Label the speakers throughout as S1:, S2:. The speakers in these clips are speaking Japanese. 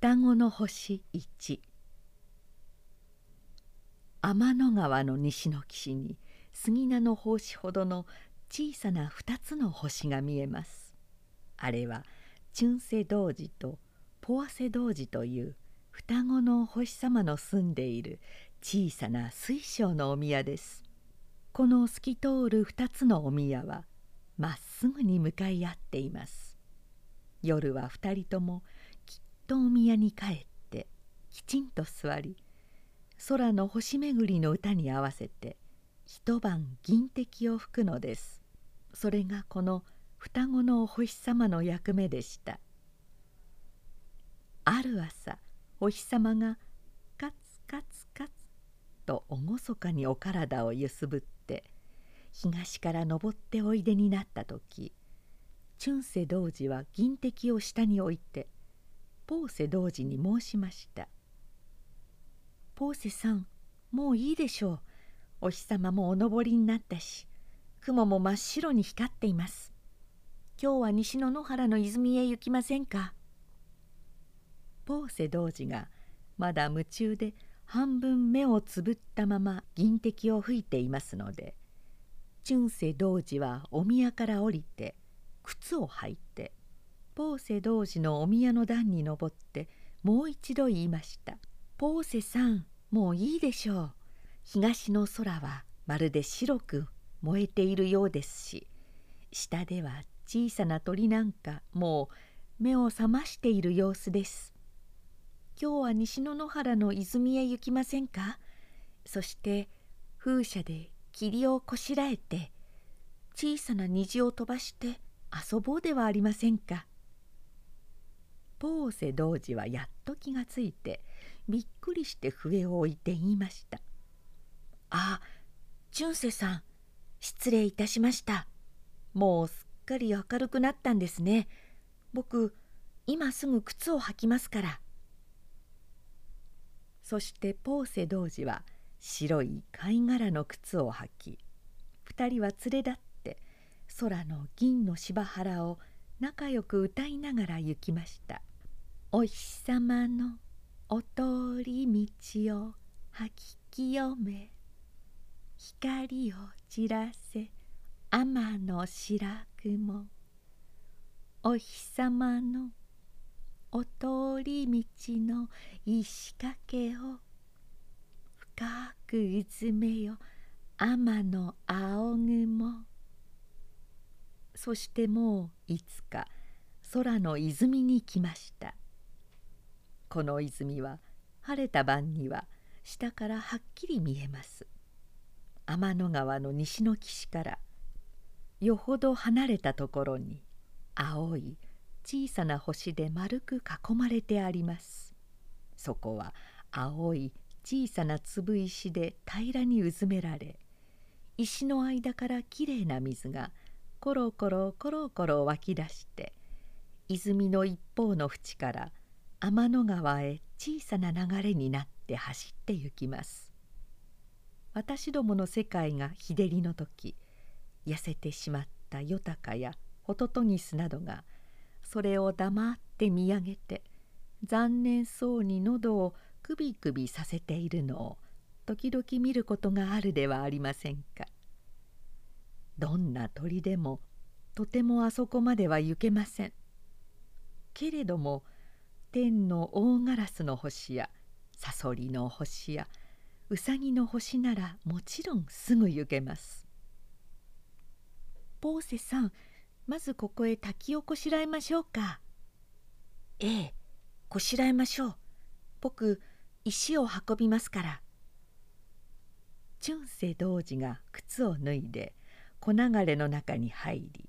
S1: 双子の星1天の川の西の岸に杉名の胞子ほどの小さな2つの星が見えます。あれはチュンセ童子とポアセ童子という双子の星様の住んでいる小さな水晶のお宮です。この透き通る2つのお宮はまっすぐに向かい合っています。夜は2人ともとお宮に帰ってきちんと座り空の星巡りの歌に合わせて一晩銀滴を吹くのです。それがこの双子のお星様の役目でした。ある朝お日様がカツカツカツと厳かにお体をゆすぶって東から登っておいでになった時チュンセ童子は銀滴を下に置いてポーセ童子に申しましたポーセさんもういいでしょう。お日様もお登りになったし雲も真っ白に光っています。今日は西の野原の泉へ行きませんか？ポーセ童子がまだ夢中で半分目をつぶったまま銀滴を吹いていますのでチュンセ童子はお宮から降りて靴を履いてポーセ童子のお宮の段に登ってもう一度言いました。ポーセさんもういいでしょう。東の空はまるで白く燃えているようですし下では小さな鳥なんかもう目を覚ましている様子です。今日は西の野原の泉へ行きませんか？そして風車で霧をこしらえて小さな虹を飛ばして遊ぼうではありませんか？ポーセ童子はやっと気がついてびっくりして笛を置いて言いました「あ純瀬さん失礼いたしました。もうすっかり明るくなったんですね。僕今すぐ靴を履きますから」そしてポーセ童子は白い貝殻の靴を履き2人は連れ立って空の銀の芝原を仲良く歌いながら行きました「お日様のお通り道を吐き清め光を散らせ天の白雲。お日様のお通り道の石掛けを深くうずめよ天の青雲。そしてもういつか空の泉に来ました。この泉は晴れた晩には下からはっきり見えます。天の川の西の岸からよほど離れたところに青い小さな星で丸く囲まれてあります。そこは青い小さな粒石で平らにうずめられ石の間からきれいな水がコロコロコロコロ湧き出して泉の一方の淵から天の川へ小さな流れになって走って行きます私どもの世界が日照りの時痩せてしまったヨタカやホトトギスなどがそれを黙って見上げて残念そうに喉をくびくびさせているのを時々見ることがあるではありませんか。どんな鳥でもとてもあそこまでは行けません。けれども天の大ガラスの星やサソリの星やウサギの星ならもちろんすぐ行けます。ポーセさんまずここへ滝をこしらえましょうか。ええこしらえましょう。僕石を運びますから。チュンセ童子が靴を脱いで小流れの中に入り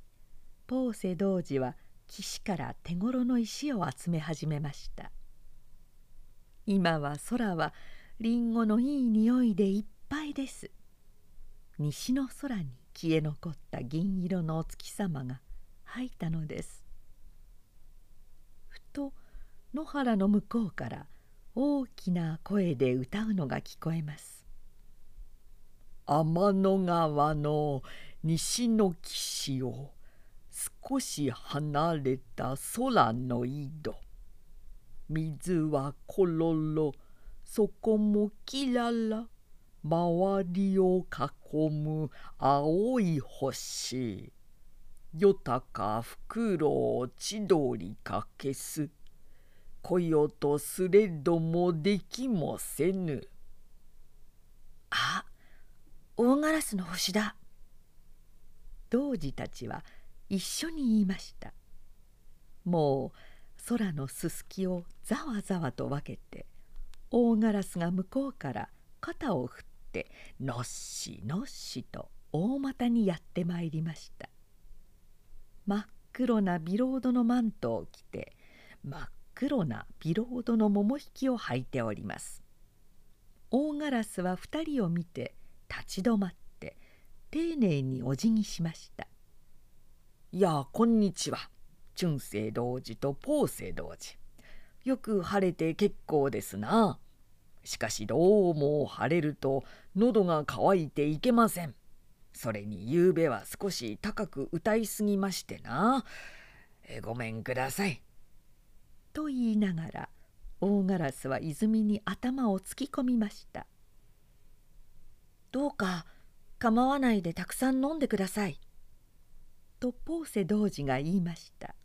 S1: ポーセ童子は岸から手ごろの石を集め始めました。今は空はりんごのいい匂いでいっぱいです。西の空に消え残った銀色のお月様が吐いたのです。ふと野原の向こうから大きな声で歌うのが聞こえます。
S2: 天の川の西の岸を少し離れた空の井戸。水はころろそこもきらら周りを囲む青い星。よたかふくろう千鳥かけす。こよとすれどもできもせぬ。
S1: あ大ガラスの星だ。童子たちは一緒に言いました。もう空のすすきをざわざわと分けて大ガラスが向こうから肩を振ってのっしのっしと大股にやってまいりました。真っ黒なビロードのマントを着て真っ黒なビロードの桃引きを履いております。大ガラスは2人を見て立ち止まって丁寧にお辞儀しました「
S2: いやこんにちは。春生童子とポーセ童子。よく晴れて結構ですな。しかしどうも晴れると喉が渇いていけません。それにゆうべは少し高く歌いすぎましてな。えごめんください」
S1: と言いながら大ガラスは泉に頭を突き込みました「どうか構わないでたくさん飲んでください」とポーセ童子が言いました。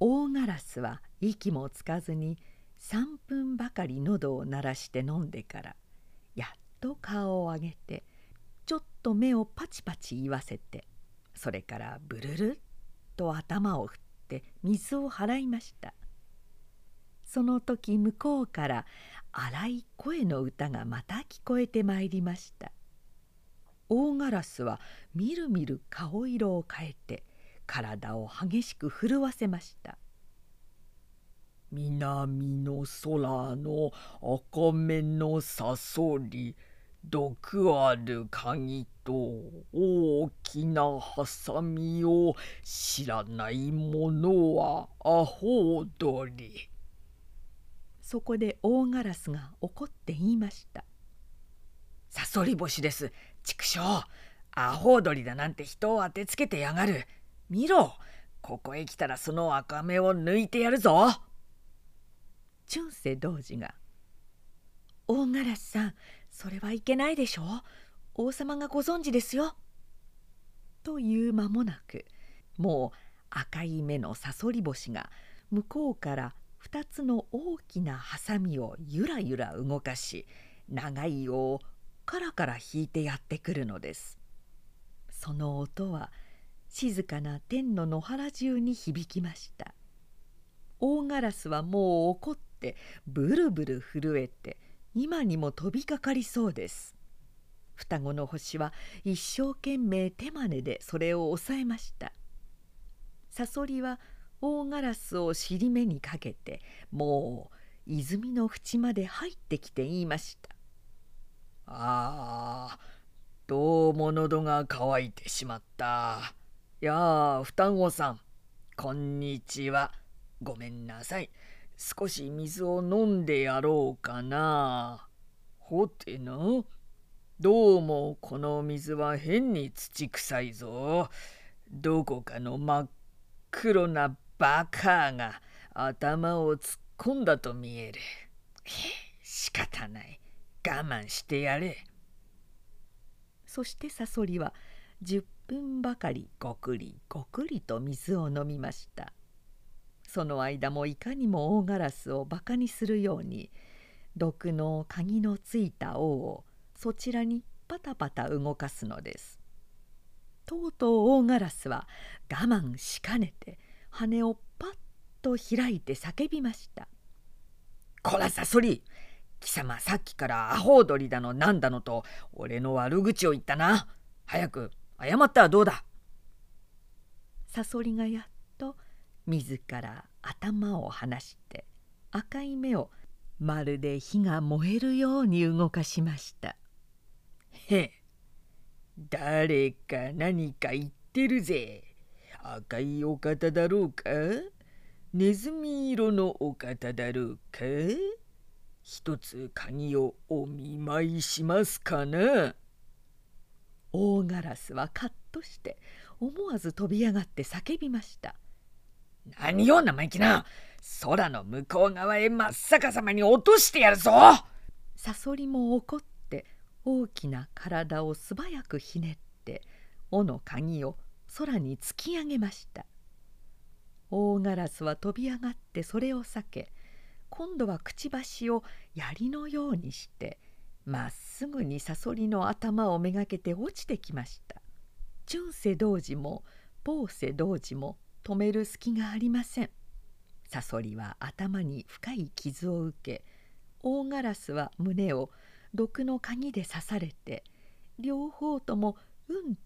S1: 大ガラスは息もつかずに3分ばかり喉を鳴らして飲んでからやっと顔を上げてちょっと目をパチパチ言わせてそれからブルルッと頭を振って水を払いました。その時向こうから荒い声の歌がまた聞こえてまいりました。大ガラスはみるみる顔色を変えて体を激しく震わせました。
S2: 南の空の赤目のさそり毒ある鍵と大きなハサミを知らない者はアホ踊り。
S1: そこで大ガラスが怒って言いました「
S2: さそり星です畜生アホ踊りだなんて人を当てつけてやがる。見ろここへ来たらその赤目を抜いてやるぞ」
S1: 春世童子が「大ガラスさんそれはいけないでしょ。王様がご存知ですよ」という間もなくもう赤い目のさそり星が向こうから2つの大きなハサミをゆらゆら動かし長い尾をカラカラ引いてやってくるのです。その音は静かな天の野原中に響きました。大ガラスはもう怒ってブルブル震えて今にも飛びかかりそうです。双子の星は一生懸命手まねでそれを抑えました。サソリは大ガラスを尻目にかけてもう泉の縁まで入ってきて言いました「
S2: ああどうも喉が渇いてしまった。やあ双子さん。こんにちは。ごめんなさい。少し水を飲んでやろうかな。ほてな。どうもこの水は変に土臭いぞ。どこかの真っ黒なバカが頭を突っ込んだと見える。仕方ない。我慢してやれ。
S1: そしてサソリは10分ばかりごくりごくりと水を飲みました。その間もいかにも大ガラスをバカにするように毒の鍵のついた王をそちらにパタパタ動かすのです。とうとう大ガラスは我慢しかねて羽をパッと開いて叫びました「
S2: こらサソリ貴様さっきからアホ踊りだのなんだのと俺の悪口を言ったな。早く謝ったらどうだ」
S1: サソリがやっと自ら頭を離して赤い目をまるで火が燃えるように動かしました「
S2: へえ誰か何か言ってるぜ。赤いお方だろうか？ネズミ色のお方だろうか？一つ鍵をお見舞いしますかな？
S1: 大ガラスはカッとして思わず飛び上がって叫びました。
S2: 何よ生意気な！空の向こう側へ真っ逆さまに落としてやるぞ！
S1: サソリも怒って大きな体を素早くひねって尾の鍵を空に突き上げました。大ガラスは飛び上がってそれを避け今度はくちばしを槍のようにしてまっすぐにサソリの頭をめがけて落ちてきました。ンセ童子もポーセ童子も止める隙がありません。サソリは頭に深い傷を受け大ガラスは胸を毒の鍵で刺されて両方ともうん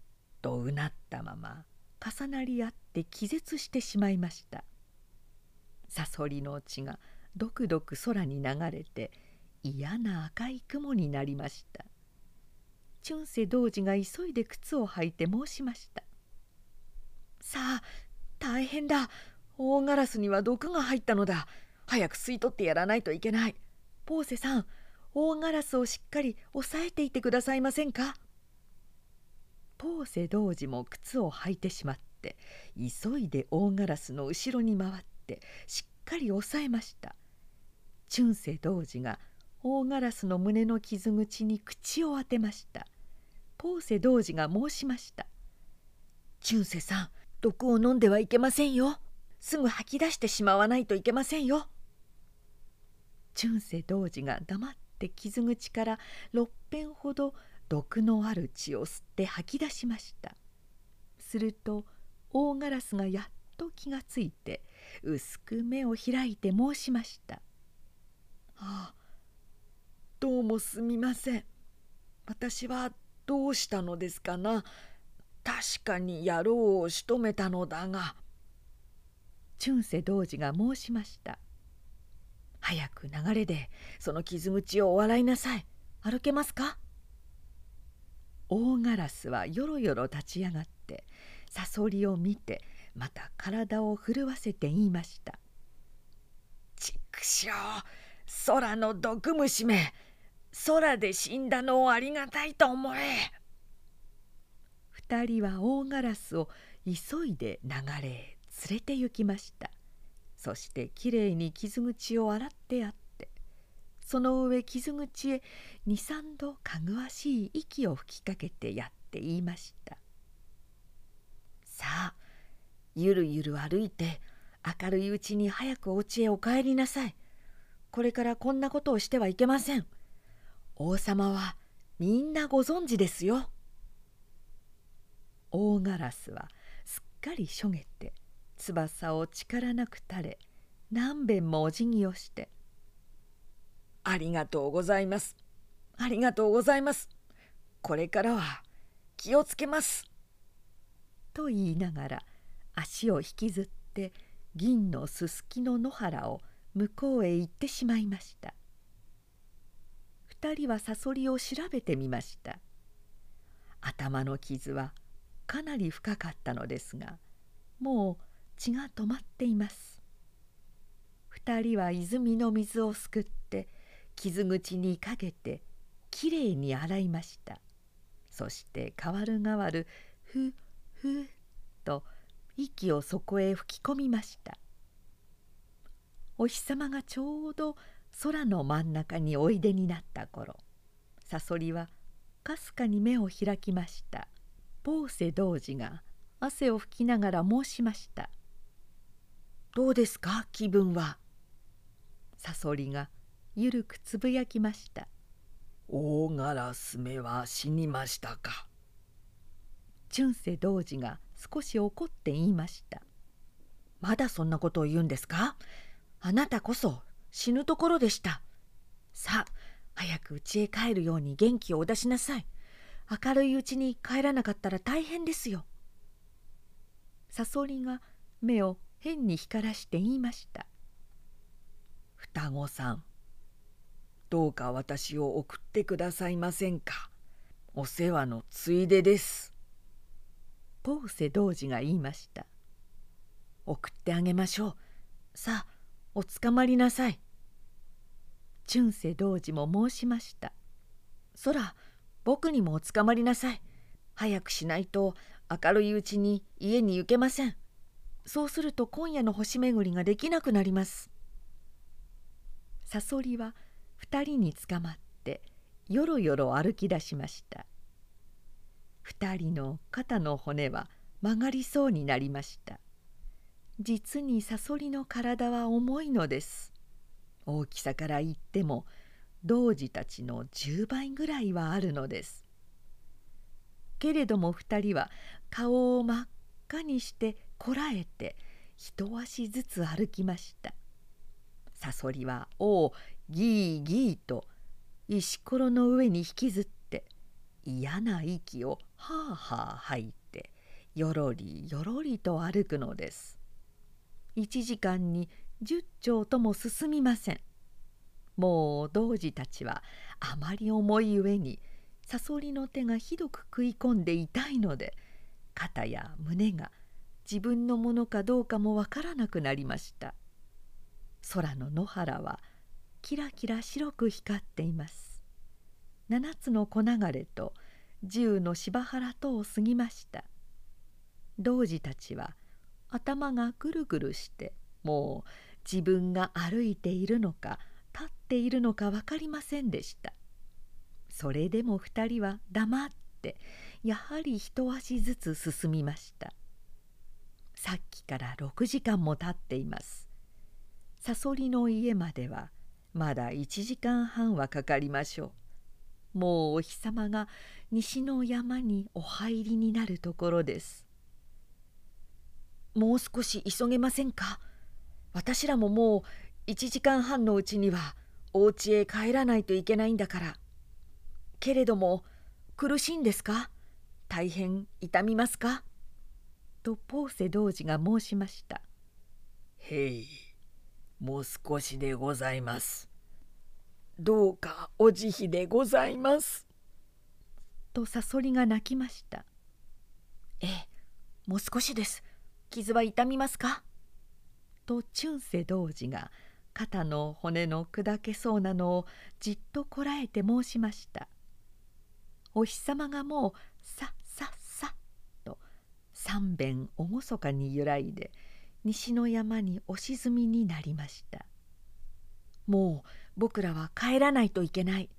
S1: とうなったまま重なり合って気絶してしまいました。サソリの血がどくどく空に流れて嫌な赤い雲になりました。チュンセ童子が急いで靴を履いて申しました。さあ大変だ。大ガラスには毒が入ったのだ。早く吸い取ってやらないといけない。ポーセさん大ガラスをしっかり押さえていてくださいませんか？ポーセ童子も靴を履いてしまって急いで大ガラスの後ろに回ってしっかり押さえました。チュンセ童子が大ガラスの胸の傷口に口を当てました。ポーセ童子が申しました。チュンセさん毒を飲んではいけませんよ。すぐ吐き出してしまわないといけませんよ。チュンセ童子が黙って傷口から6遍ほど毒のある血を吸って吐き出しました。すると大ガラスがやっと気がついて薄く目を開いて申しました「ああどうもすみません。私はどうしたのですかな。確かに野郎を仕留めたのだが」チュンセ童子が申しました「早く流れでその傷口をお笑いなさい。歩けますか?」大ガラスはよろよろ立ち上がってサソリを見てまた体を震わせて言いました「ちくしょう空の毒虫め。空で死んだのをありがたいと思え」二人は大ガラスを急いで流れへ連れて行きました。そしてきれいに傷口を洗ってやって。その上傷口へ二三度かぐわしい息を吹きかけてやって言いました「さあゆるゆる歩いて明るいうちに早くお家へお帰りなさい。これからこんなことをしてはいけません。王様はみんなご存知ですよ。大ガラスはすっかりしょげて翼を力なく垂れ何べんもお辞儀をしてありがとうございます。ありがとうございます。これからは気をつけます。と言いながら足を引きずって銀のすすきの野原を向こうへ行ってしまいました。二人はサソリを調べてみました。頭の傷はかなり深かったのですがもう血が止まっています。二人は泉の水をすくって傷口にかけてきれいに洗いましたそして代わる代わるふふっと息をそこへ吹き込みましたお日様がちょうど空の真ん中においでになった頃サソリはかすかに目を開きました。ポーセ童子が汗を拭きながら申しました「どうですか気分は」サソリがゆるくつぶやきました。
S2: 大ガラス目は死にましたか？
S1: チュンセ童子が少し怒って言いました。まだそんなことを言うんですか？あなたこそ死ぬところでした。さあ早く家へ帰るように元気をお出しなさい。明るいうちに帰らなかったら大変ですよ。サソリが目を変に光らして言いました。
S2: 双子さんどうか私を送ってくださいませんか？お世話のついでです」
S1: ポーセ童子が言いました「送ってあげましょう。さあおつかまりなさい」チュンセ童子も申しました「そら僕にもおつかまりなさい。早くしないと明るいうちに家に行けません。そうすると今夜の星巡りができなくなります」サソリは二人につかまってよろよろ歩き出しました。二人の肩の骨は曲がりそうになりました。実にサソリの体は重いのです。大きさから言っても童子たちの10倍ぐらいはあるのです。けれども二人は顔を真っ赤にしてこらえて一足ずつ歩きました。サソリは「おおギーギー」と石ころの上に引きずって嫌な息をはあはあ吐いてよろりよろりと歩くのです。1時間に10丁とも進みません。もう童子たちはあまり重い上にサソリの手がひどく食い込んで痛いので肩や胸が自分のものかどうかもわからなくなりました。空の野原はキラキラ白く光っています。七つの小流れと十の芝原とを過ぎました。童子たちは頭がぐるぐるしてもう自分が歩いているのか立っているのか分かりませんでした。それでも二人は黙ってやはり一足ずつ進みました。さっきから6時間も経っています。サソリの家まではまだ1時間半はかかりましょう。もうお日様が西の山にお入りになるところです。もう少し急げませんか？私らももう1時間半のうちにはお家へ帰らないといけないんだから。けれども苦しいんですか？大変痛みますか？とポーセ童子が申しました「
S2: へいもう少しでございます」「どうかお慈悲でございます」
S1: とサソリが泣きました「ええもう少しです傷は痛みますか?」とチュンセ童子が肩の骨の砕けそうなのをじっとこらえて申しました。お日様がもうさっさっさと三遍厳かに揺らいで西の山にお沈みになりました。もう僕らは帰らないといけない。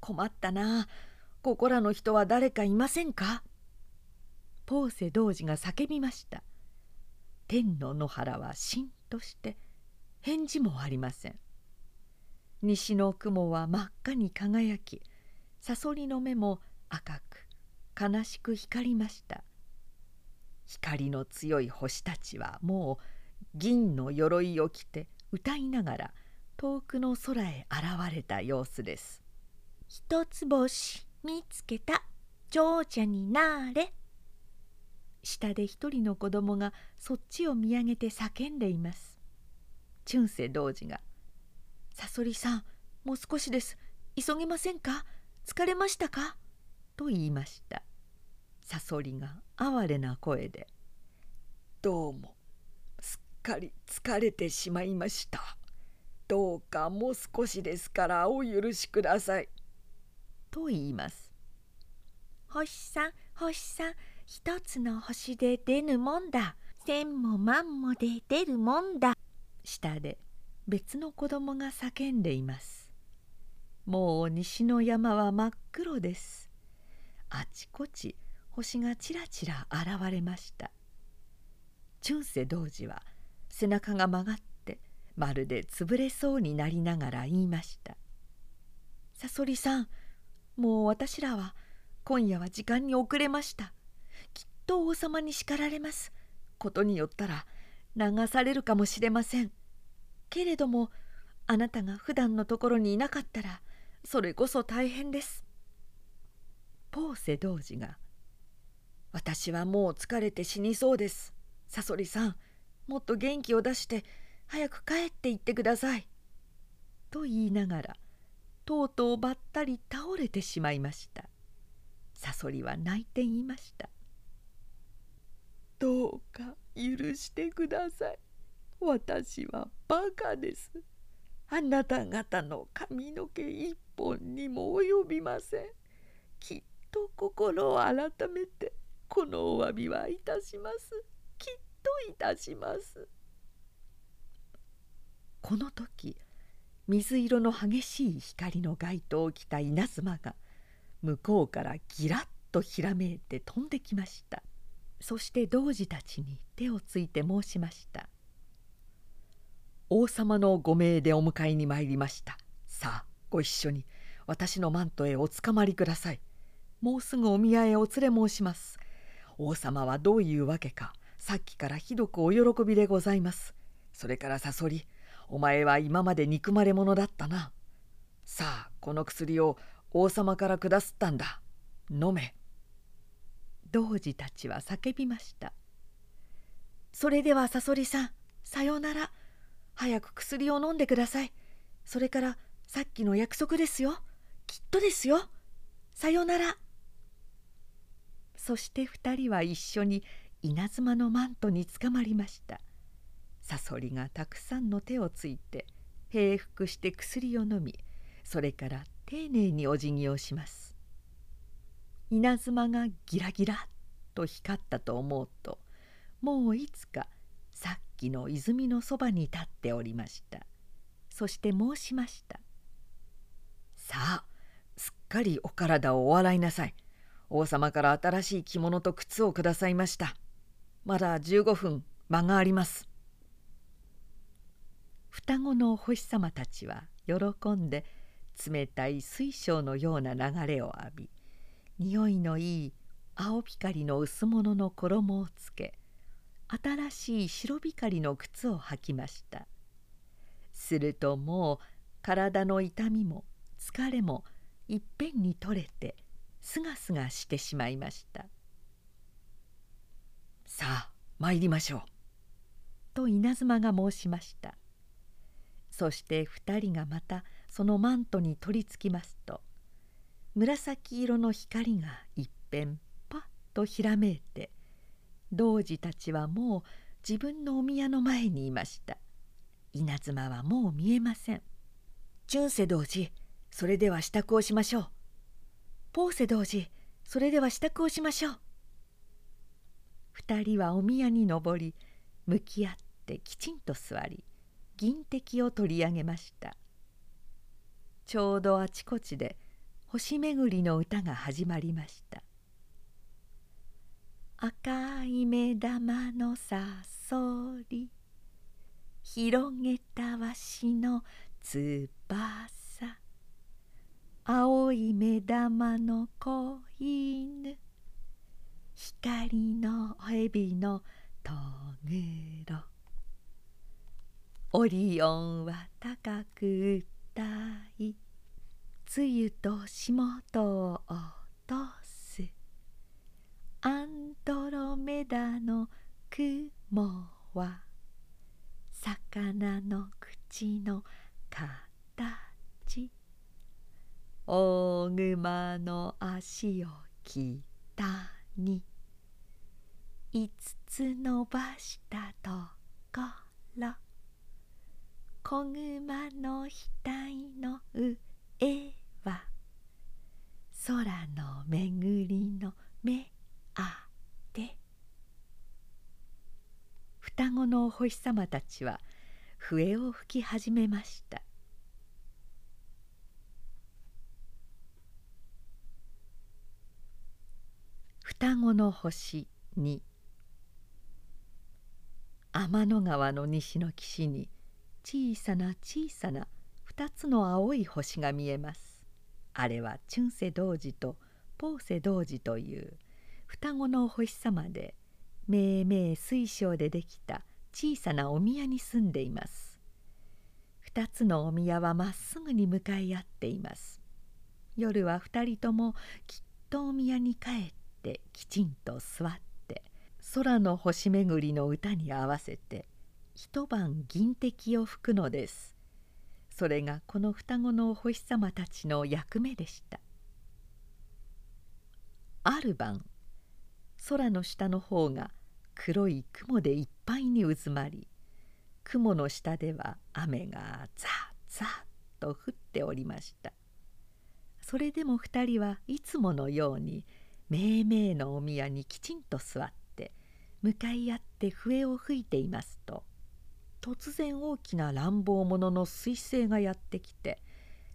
S1: 困ったな。ここらの人は誰かいませんか？ポーセ童子が叫びました。天の野原はしんとして返事もありません。西の雲は真っ赤に輝きサソリの目も赤く悲しく光りました。光の強い星たちはもう銀の鎧を着て歌いながら遠くの空へ現れた様子です。一つ星見つけた。長者になれ。下で一人の子供がそっちを見上げて叫んでいます。チュンセ童子が「さそりさんもう少しです急げませんか？疲れましたか?」と言いました。サソリが哀れな声で「
S2: どうもすっかり疲れてしまいましたどうかもう少しですからお許しください」
S1: と言います星さん星さん一つの星で出ぬもんだ。千も万もで出るもんだ。下で別の子供が叫んでいます。もう西の山は真っ黒です。あちこち星がちらちら現れました。中世童子は背中が曲がってまるで潰れそうになりながら言いました「さそりさんもう私らは今夜は時間に遅れました。と王様に叱られますことによったら流されるかもしれませんけれどもあなたが普段のところにいなかったらそれこそ大変です」ポーセ童子が私はもう疲れて死にそうです。さそりさん、もっと元気を出して早く帰って行ってください。と言いながら、とうとうばったり倒れてしまいました。さそりは泣いて言いました。
S2: どうか許してください。私はバカです。あなた方の髪の毛一本にも及びません。きっと心を改めてこのお詫びはいたしますきっといたします
S1: この時水色の激しい光の街灯を着た稲妻が向こうからギラッとひらめいて飛んできましたそして童子たちに手をついて申しました「王様のご命でお迎えに参りました。さあご一緒に私のマントへおつかまりください。もうすぐお宮へお連れ申します。王様はどういうわけかさっきからひどくお喜びでございます。それからさそりお前は今まで憎まれ者だったな。さあこの薬を王様から下すったんだ。飲め。童子たちは叫びました。それではさそりさんさようなら。早く薬を飲んでください。それからさっきの約束ですよ。きっとですよ。さようなら。そして二人は一緒に稲妻のマントにつかまりました。サソリがたくさんの手をついて平服して薬を飲みそれから丁寧にお辞儀をします。稲妻がギラギラと光ったと思うともういつかさっきの泉のそばに立っておりました。そして申しました「さあすっかりお体をお洗いなさい。王様から新しい着物と靴をくださいました。まだ15分間があります」双子のお星様たちは喜んで冷たい水晶のような流れを浴び匂いのいい青光の薄物の衣をつけ新しい白光の靴を履きました。するともう体の痛みも疲れもいっぺんに取れてすがすがしてしまいました。さあ参りましょう。と稲妻が申しました。そして二人がまたそのマントに取りつきますと紫色の光がいっぺんパッとひらめいて童子たちはもう自分のお宮の前にいました。稲妻はもう見えません。純世童子それでは支度をしましょう。ポーセ童子それでは支度をしましょう。二人はお宮に登り向き合ってきちんと座り銀滴を取り上げました。ちょうどあちこちで星巡りの歌が始まりました。赤い目玉のさそり広げたわしの翼。青い目玉の子犬光の蛇のとぐろオリオンは高く歌い梅雨と霜とを落とす。アンドロメダの雲は魚の口の形。大熊の足を北に。五つ伸ばしたところ。小熊の額の上。は空の巡りの目あて。双子のお星様たちは笛を吹き始めました。双子の星に天の川の西の岸に小さな小さな2つの青い星が見えます。あれはチュンセ童子とポーセ童子という双子のお星様でめいめい水晶でできた小さなお宮に住んでいます。2つのお宮はまっすぐに向かい合っています。夜は2人ともきっとお宮に帰ってきちんと座って空の星巡りの歌に合わせて一晩銀滴を吹くのです。それがこの双子のお星様たちの役目でした。ある晩空の下の方が黒い雲でいっぱいに渦まり雲の下では雨がザッザッと降っておりました。それでも二人はいつものようにめいめいのお宮にきちんと座って向かい合って笛を吹いていますと突然大きな乱暴者の彗星がやってきて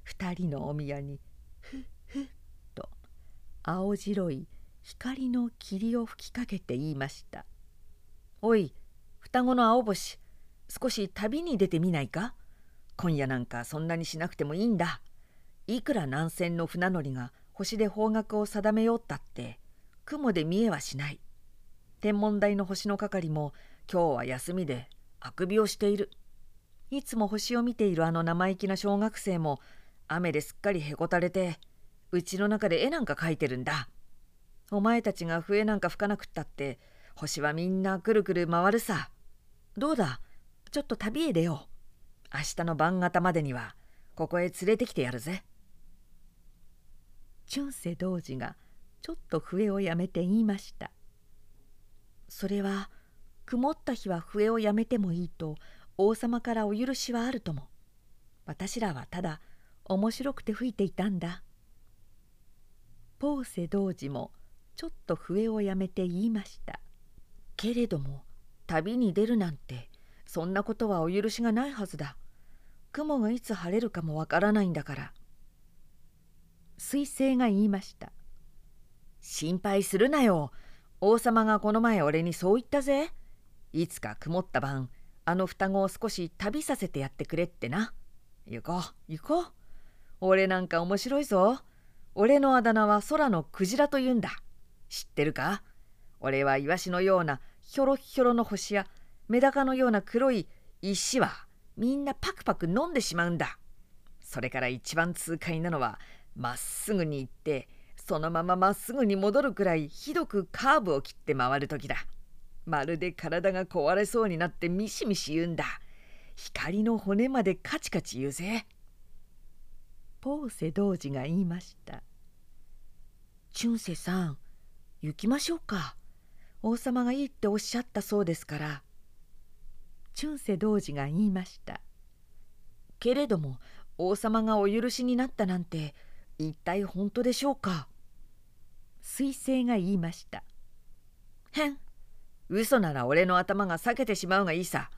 S1: 二人のお宮にふっふっと青白い光の霧を吹きかけて言いました「おい双子の青星少し旅に出てみないか？今夜なんかそんなにしなくてもいいんだ。いくら南船の船乗りが星で方角を定めようったって雲で見えはしない。天文台の星の係も今日は休みであくびをしている。いつも星を見ているあの生意気な小学生も雨ですっかりへこたれてうちの中で絵なんか描いてるんだ。お前たちが笛なんか吹かなくったって星はみんなくるくる回るさ。どうだ？ちょっと旅へ出よう。明日の晩方までにはここへ連れてきてやるぜ。春世童子がちょっと笛をやめて言いました。それは曇った日は笛をやめてもいいと王様からお許しはあるとも。私らはただ面白くて吹いていたんだ。ポーセ童子もちょっと笛をやめて言いました。けれども旅に出るなんてそんなことはお許しがないはずだ。雲がいつ晴れるかもわからないんだから。彗星が言いました。心配するなよ。王様がこの前俺にそう言ったぜ。いつか曇った晩あの双子を少し旅させてやってくれってな。行こう行こう。俺なんか面白いぞ。俺のあだ名は空のクジラと言うんだ。知ってるか？俺はイワシのようなひょろひょろの星やメダカのような黒い石はみんなパクパク飲んでしまうんだ。それから一番痛快なのはまっすぐに行ってそのまままっすぐに戻るくらいひどくカーブを切って回る時だ。まるで体が壊れそうになってミシミシ言うんだ。光の骨までカチカチ言うぜ。ポーセ童子が言いました。チュンセさん、行きましょうか。王様がいいっておっしゃったそうですから。春世童子が言いましたけれども王様がお許しになったなんて一体本当でしょうか彗星が言いましたへん嘘なら俺の頭が裂けてしまうがいいさ。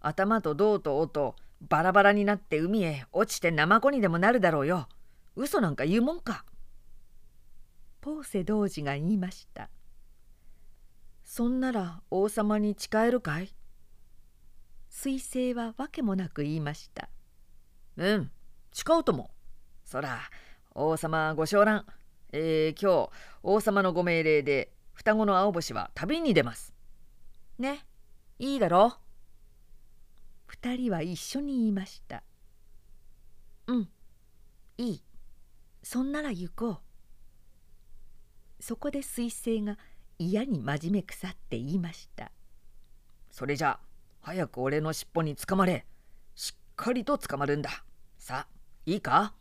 S1: 頭と胴と尾とバラバラになって海へ落ちてナマコにでもなるだろうよ。嘘なんか言うもんか。ポーセ童子が言いました。そんなら王様に誓えるかい？彗星はわけもなく言いました「うん誓うとも。そら王様ご承覧えー、今日王様のご命令で双子の青星は旅に出ます」ねいいだろ？う二人は一緒に言いました「うんいいそんなら行こう」そこで彗星が嫌に真面目腐って言いました「それじゃあ早く俺の尻尾につかまれ。しっかりとつかまるんだ。さあ、いいか？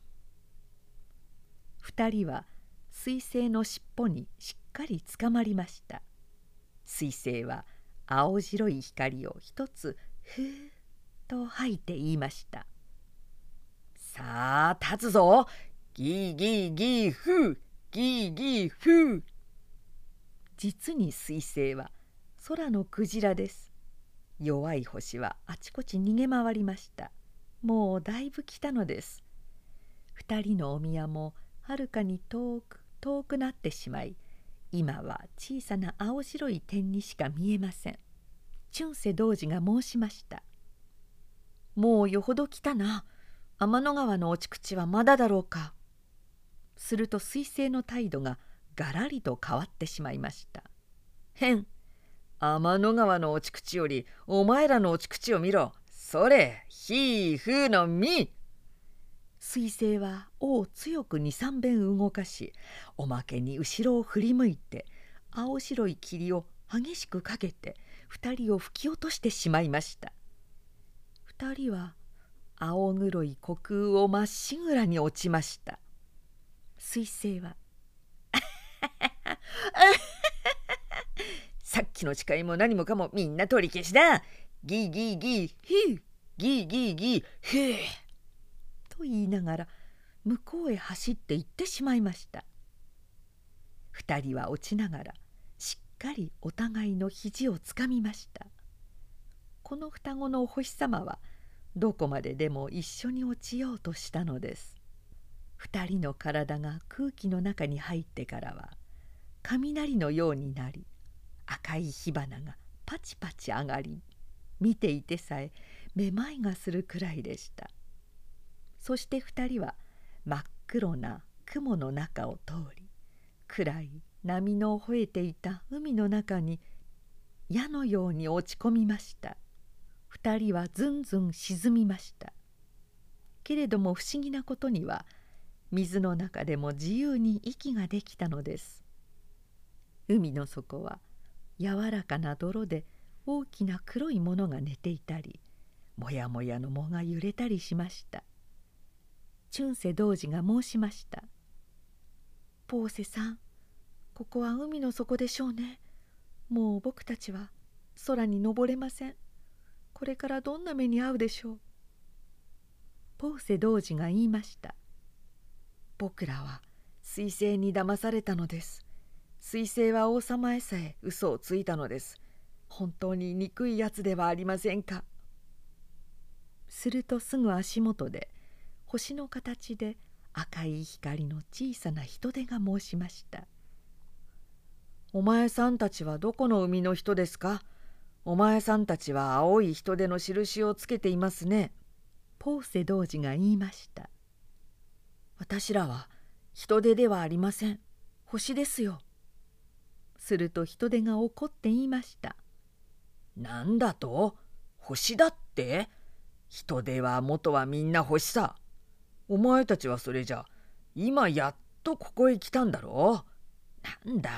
S1: 二人は彗星の尻尾にしっかりつかまりました。彗星は青白い光を一つふーっと吐いて言いました。さあ、立つぞ。ギーギーギーフー。ギーギーフー。実に彗星は空のクジラです。弱い星はあちこち逃げ回りました。もうだいぶ来たのです。二人のお宮もはるかに遠く遠くなってしまい今は小さな青白い点にしか見えません。春世童子が申しました。もうよほど来たな。天の川の落ち口はまだだろうか。すると彗星の態度ががらりと変わってしまいました。へん。天の川の落ち口よりお前らの落ち口を見ろ。それ、ひーふーのみ。彗星は尾を強く二三遍動かしおまけに後ろを振り向いて青白い霧を激しくかけて二人を吹き落としてしまいました。二人は青黒い虚空をまっしぐらに落ちました。彗星は さっきの誓いも何もかもみんな取り消しだ。ギーギーギー。ヒーギーギーギー。ヒーと言いながら向こうへ走って行ってしまいました。二人は落ちながらしっかりお互いの肘をつかみました。この双子のお星様はどこまででも一緒に落ちようとしたのです。二人の体が空気の中に入ってからは雷のようになり赤い火花がパチパチ上がり見ていてさえめまいがするくらいでした。そして二人は真っ黒な雲の中を通り暗い波の吠えていた海の中に矢のように落ち込みました。二人はずんずん沈みました。けれども不思議なことには水の中でも自由に息ができたのです。海の底は柔らかな泥で大きな黒いものが寝ていたりもやもやの藻が揺れたりしました。春世童子が申しました「ポーセさんここは海の底でしょうね。もう僕たちは空に登れません。これからどんな目に遭うでしょう。ポーセ童子が言いました。僕らは彗星に騙されたのです。彗星は王様へさえ嘘をついたのです。本当に憎いやつではありませんか。するとすぐ足元で星の形で赤い光の小さな人手が申しました「お前さんたちはどこの海の人ですか？お前さんたちは青い人手の印をつけていますね」ポーセ童子が言いました「私らは人手ではありません。星ですよ」すると人手が怒って言いました。
S2: なんだと？星だって？人手は元はみんな星さ。お前たちはそれじゃ今やっとここへ来たんだろ？う。なんだ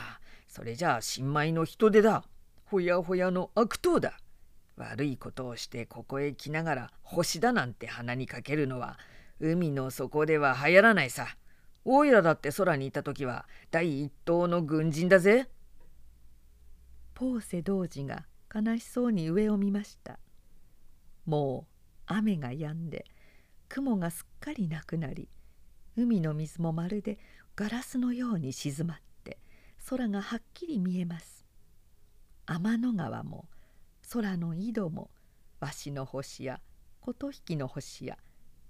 S2: それじゃあ新米の人手だ。ほやほやの悪党だ。悪いことをしてここへ来ながら星だなんて鼻にかけるのは海の底では流行らないさ。おいらだって空にいた時は第一党の軍人だぜ。
S1: ポーセ童子が悲しそうに上を見ましたもう雨が止んで雲がすっかりなくなり海の水もまるでガラスのように静まって空がはっきり見えます。天の川も空の井戸もわしの星や琴引の星や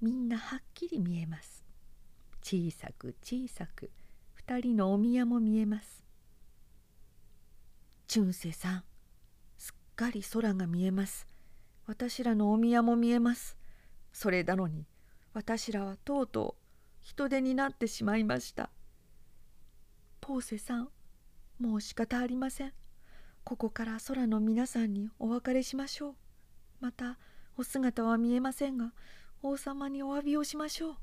S1: みんなはっきり見えます。小さく小さく二人のお宮も見えます。春世さんすっかり空が見えます。私らのお宮も見えます。それなのに私らはとうとう人手になってしまいました。ポーセさんもう仕方ありません。ここから空の皆さんにお別れしましょう。またお姿は見えませんが王様にお詫びをしましょう。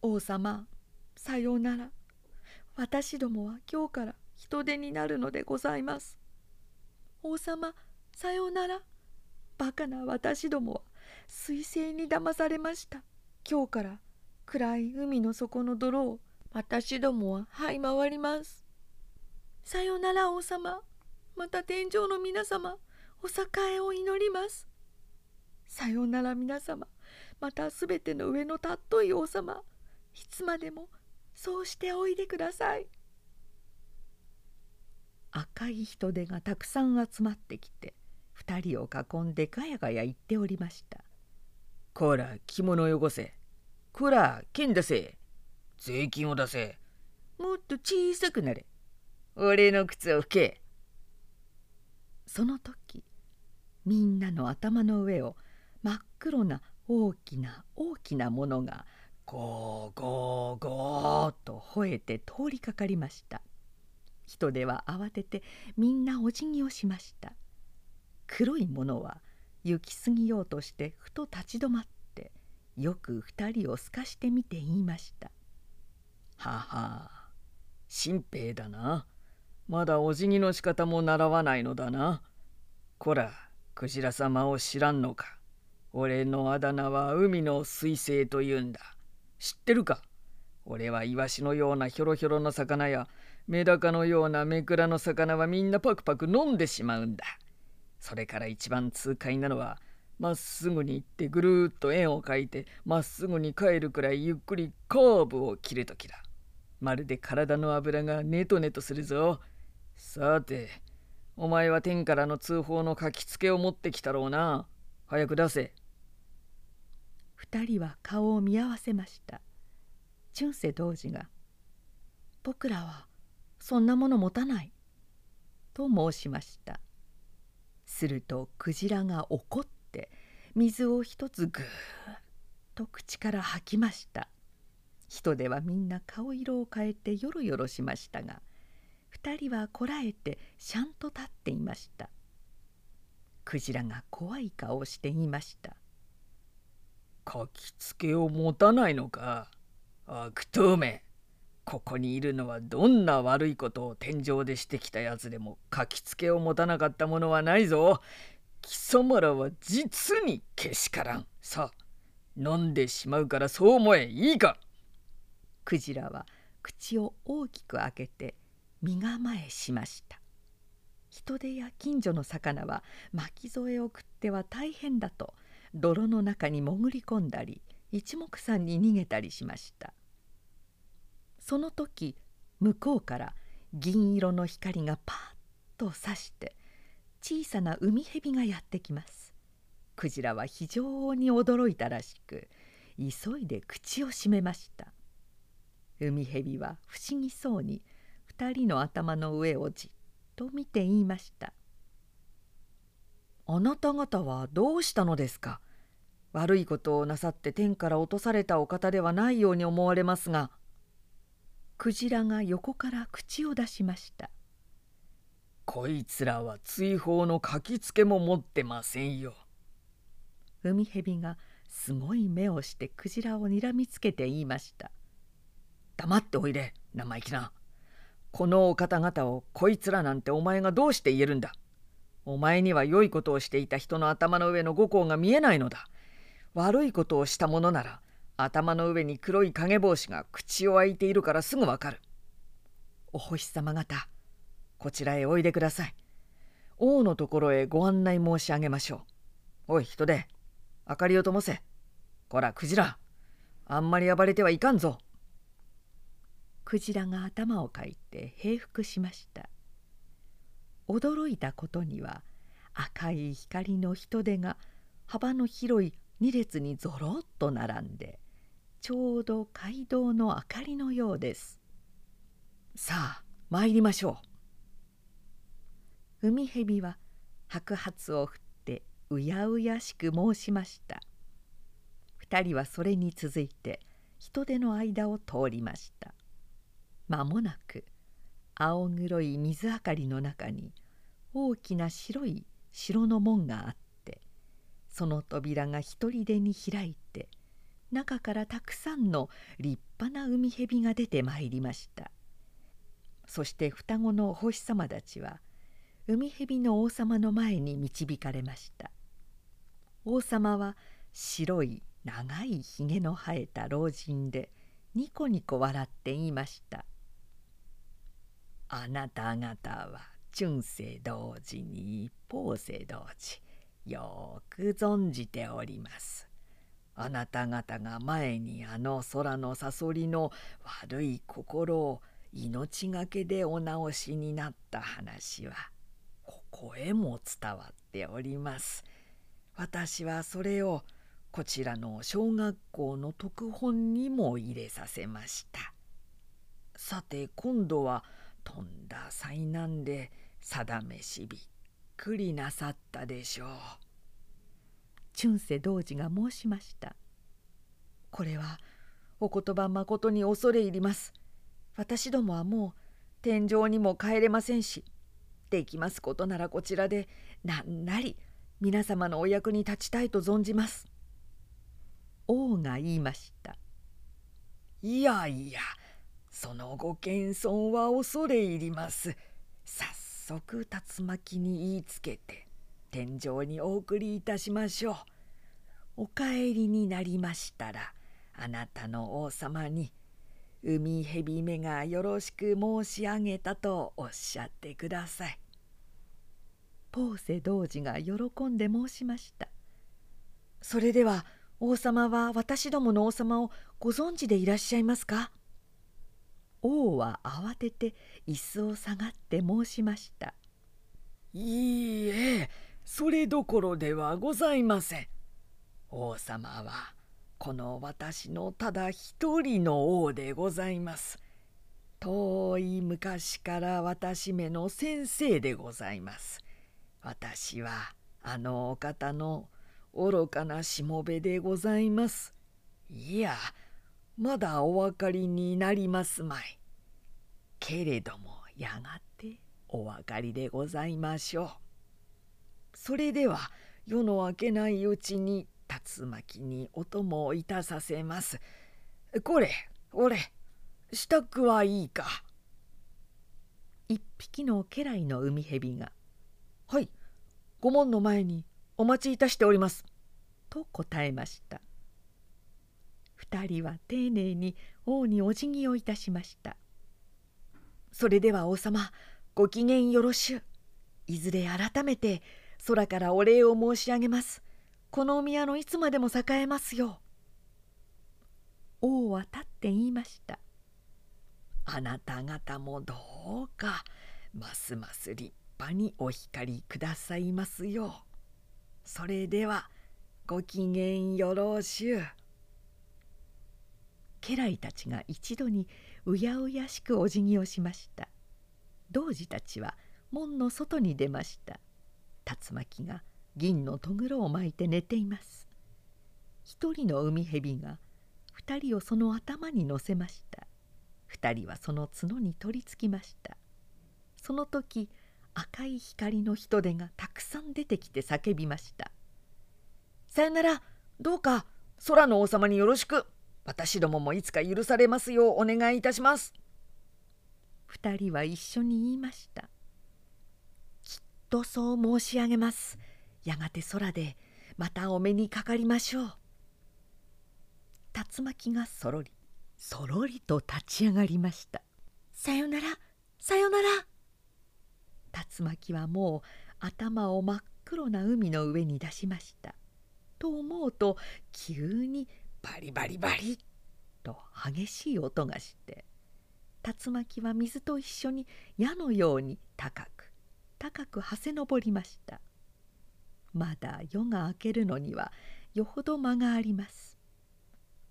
S1: 王様さようなら。私どもは今日から人手になるのでございます。王様さようなら。バカな私どもは彗星に騙されました。今日から暗い海の底の泥を私どもは這い回ります。さよなら王様。また天上の皆様お栄えを祈ります。さよなら皆様。またすべての上の尊い王様。いつまでもそうしておいでください。赤い人手がたくさん集まってきて2人を囲んでガヤガヤ言っておりました「
S2: こら着物よこせ」「こら剣出せ」「税金を出せ」「もっと小さくなれ」「俺の靴を拭け」
S1: その時みんなの頭の上を真っ黒な大きな大きなものがゴーゴーゴーと吠えて通りかかりました。人では慌ててみんなお辞儀をしました。黒いものは行き過ぎようとしてふと立ち止まってよく二人を透かしてみて言いました「
S2: ははあ新兵だな。まだお辞儀の仕方も習わないのだな。こらクジラ様を知らんのか。俺のあだ名は海の彗星というんだ。知ってるか？俺はイワシのようなひょろひょろの魚やメダカのようなメクラの魚はみんなパクパク飲んでしまうんだ。それから一番痛快なのは、まっすぐに行ってぐるっと円を描いて、まっすぐに帰るくらいゆっくりカーブを切るときだ。まるで体の油がネトネトするぞ。さて、お前は天からの通報の書きつけを持ってきたろうな早く出せ
S1: 二人は顔を見合わせましたチュンセ童子が「僕らはそんなもの持たない」と申しましたするとクジラが怒って水を一つぐーっと口から吐きました。人ではみんな顔色を変えてよろよろしましたが二人はこらえてしゃんと立っていました。クジラが怖い顔をしていました「
S2: 書きつけを持たないのか悪党めここにいるのはどんな悪いことを天井でしてきたやつでも書きつけを持たなかったものはないぞ。貴様らは実にけしからん。さあ飲んでしまうからそう思え。いいか。
S1: クジラは口を大きく開けて身構えしました。人手や近所の魚は巻き添えを食っては大変だと泥の中に潜り込んだり一目散に逃げたりしました。その時向こうから銀色の光がパッとさして小さな海蛇がやってきます。クジラは非常に驚いたらしく急いで口を閉めました。海蛇は不思議そうに二人の頭の上をじっと見て言いました「あなた方はどうしたのですか？悪いことをなさって天から落とされたお方ではないように思われますが」クジラが横から口を出しました「
S2: こいつらは追放の書きつけも持ってませんよ」
S1: 海蛇がすごい目をしてクジラをにらみつけて言いました「
S2: 黙っておいで生意気な」このお方々をこいつらなんてお前がどうして言えるんだ。お前には良いことをしていた人の頭の上の五行が見えないのだ。悪いことをしたものなら頭の上に黒い影帽子が口を開いているからすぐわかる。お星様方こちらへおいでください。王のところへご案内申し上げましょう。おい人で明かりを灯せ。こらクジラあんまり暴れてはいかんぞ。
S1: クジラが頭をかいて平服しました。驚いたことには赤い光の人手が幅の広い2列にぞろっと並んでちょうど街道の明かりのようです。
S2: さあ参りましょ
S1: う。海蛇は白髪を振ってうやうやしく申しました。二人はそれに続いて人手の間を通りました。間もなく青黒い水明かりの中に大きな白い城の門があってその扉が一人でに開いて中からたくさんの立派な海蛇が出てまいりました。そして双子のお星様たちは海蛇の王様の前に導かれました。王様は白い長いひげの生えた老人でニコニコ笑って言いました。
S2: あなた方は中世同時にポ世同時よく存じております。あなた方が前にあの空のさそりの悪い心を命がけでお直しになった話はここへも伝わっております。私はそれをこちらの小学校の特本にも入れさせました。さて今度はとんだ災難で定めしびっくりなさったでしょう。
S1: 春世童子が申しました。これはお言葉まことに恐れ入ります。私どもはもう天井にも帰れませんし、できますことならこちらでなんなり皆様のお役に立ちたいと存じます。王が言いました。
S2: いやいや、そのご謙遜は恐れ入ります。早速竜巻に言いつけて天井にお送りいたしましょう。お帰りになりましたらあなたの王様に海蛇目がよろしく申し上げたとおっしゃってください。
S1: ポーセ童子が喜んで申しました。それでは王様は私どもの王様をご存知でいらっしゃいますか？王は慌てて椅子を下がって申しました。
S2: いいえそれどころではございません。王様はこの私のただ一人の王でございます。遠い昔から私めの先生でございます。私はあのお方の愚かなしもべでございます。いや、まだお分かりになりますまい。けれどもやがてお分かりでございましょう。それでは夜の明けないうちに竜巻にお供をいたさせます。これ、俺、支度はいいか？
S1: 一匹の家来の海蛇が「
S2: はい御門の前にお待ちいたしております」
S1: と答えました二人は丁寧に王にお辞儀をいたしましたそれでは王様ご機嫌よろしゅういずれ改めて空からお礼を申し上げます。このお宮のいつまでも栄えますよ王は立って言いました。あなた方もどうかますます立派にお光りくださいますよう。それではごきげんよろしゅう。家来たちが一度にうやうやしくお辞儀をしました。童子たちは門の外に出ました。竜巻が銀のとぐろを巻いて寝ています。一人の海蛇が二人をその頭に乗せました。二人はその角に取りつきました。その時赤い光の人手がたくさん出てきて叫びました「さよならどうか空の王様によろしく。私どももいつか許されますようお願いいたします」二人は一緒に言いました「とそう申し上げます。やがて空でまたお目にかかりましょう」竜巻がそろりそろりと立ち上がりました。さよならさよなら。竜巻はもう頭を真っ黒な海の上に出しました。と思うと急にバリバリバリと激しい音がして竜巻は水と一緒に矢のように高く高くはせ登りました。まだ夜が明けるのにはよほど間があります。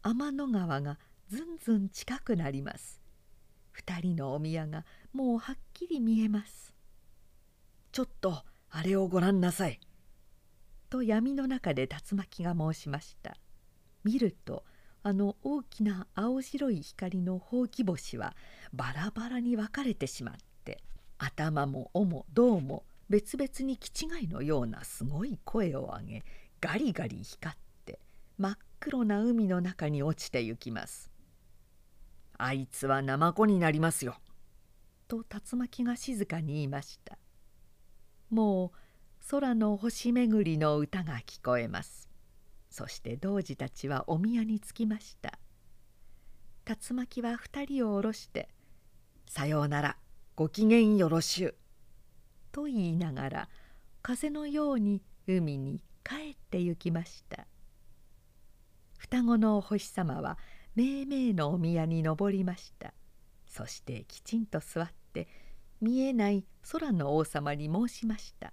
S1: 天の川がずんずん近くなります。二人のお宮がもうはっきり見えます。
S2: ちょっとあれをご覧なさい。
S1: と闇の中で竜巻が申しました。見るとあの大きな青白い光のほうき星はバラバラに分かれてしまって頭も尾も胴も別々に気違いのようなすごい声を上げガリガリ光って真っ黒な海の中に落ちてゆきます
S2: あいつはナマコになりますよ。
S1: と竜巻が静かに言いました。もう空の星巡りの歌が聞こえます。そして童子たちはお宮に着きました。竜巻は二人を下ろして「さようならご機嫌よろしゅう」と言いながら風のように海に帰って行きました。双子のお星様はめいめいのお宮に登りました。そしてきちんと座って見えない空の王様に申しました。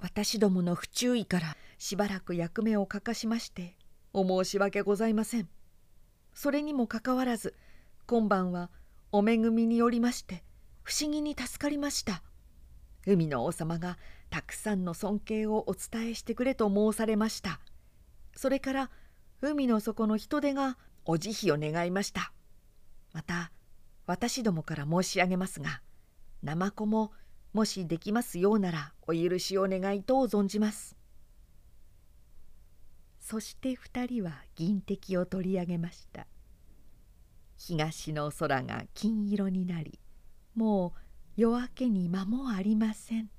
S1: 私どもの不注意からしばらく役目を欠かしましてお申し訳ございません。それにもかかわらず今晩はお恵みによりまして不思議に助かりました。海の王様がたくさんの尊敬をお伝えしてくれと申されました。それから海の底の人手がお慈悲を願いました。また私どもから申し上げますがナマコももしできますようならお許しを願いと存じます。そして二人は銀滴を取り上げました。東の空が金色になりもう夜明けに間もありません。